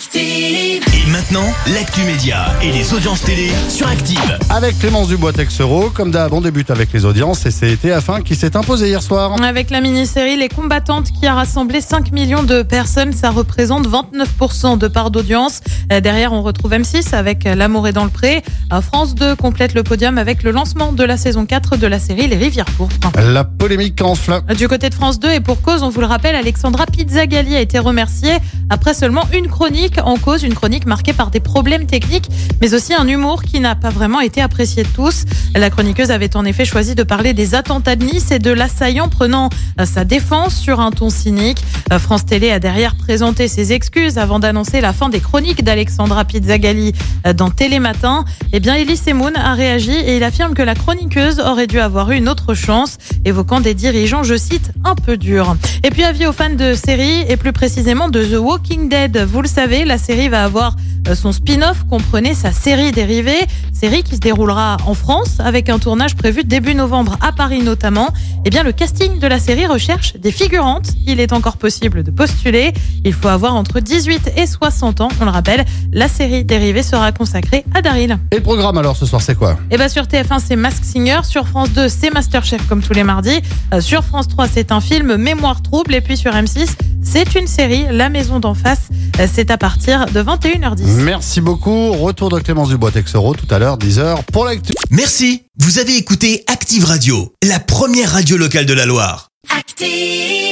Active. Et maintenant, l'actu média et les audiences télé sur Active. Avec Clémence Dubois Texero, comme d'hab, on débute avec les audiences et c'est TF1 qui s'est imposé hier soir. Avec la mini-série Les combattantes qui a rassemblé 5 millions de personnes, ça représente 29% de part d'audience. Euh, Derrière, on retrouve M6 avec L'amour est dans le pré. Euh, France 2 complète le podium avec le lancement de la saison 4 de la série Les rivières pourpres. La polémique enfle. Du côté de France 2 et pour cause, on vous le rappelle, Alexandra Pizzagalli a été remerciée après seulement une chronique en cause, une chronique marquée par des problèmes techniques, mais aussi un humour qui n'a pas vraiment été apprécié de tous. La chroniqueuse avait en effet choisi de parler des attentats de Nice et de l'assaillant prenant euh, sa défense sur un ton cynique. Euh, France Télé a derrière présenté ses excuses avant d'annoncer la fin des chroniques d'Alexandra Pizzagalli euh, dans Télématin. Eh bien, Elie Semoun a réagi et il affirme que la chroniqueuse aurait dû avoir eu une autre chance, évoquant des dirigeants, je cite, un peu durs. Et puis, avis aux fans de séries et plus précisément de The Walking Dead. Vous le savez, la série va avoir euh, son spin-off comprenait sa série dérivée, série qui se déroulera en France avec un tournage prévu début novembre à Paris notamment. Eh bien, le casting de la série recherche des figurantes. Il est encore possible de postuler. Il faut avoir entre 18 et 60 ans. On le rappelle, la série dérivée sera consacrée à Daryl. Et le programme alors ce soir, c'est quoi? Et bien sur TF1 c'est Mask Singer, sur France 2 c'est Masterchef comme tous les mardis, Euh, sur France 3 c'est un film Mémoire trouble et puis sur M6 c'est une série La Maison d'en face. Euh, C'est à partir de 21h10. Merci beaucoup. Retour de Clémence Dubois Texero tout à l'heure, 10h pour l'actu. Merci, vous avez écouté Active Radio, la première radio locale de la Loire. Active.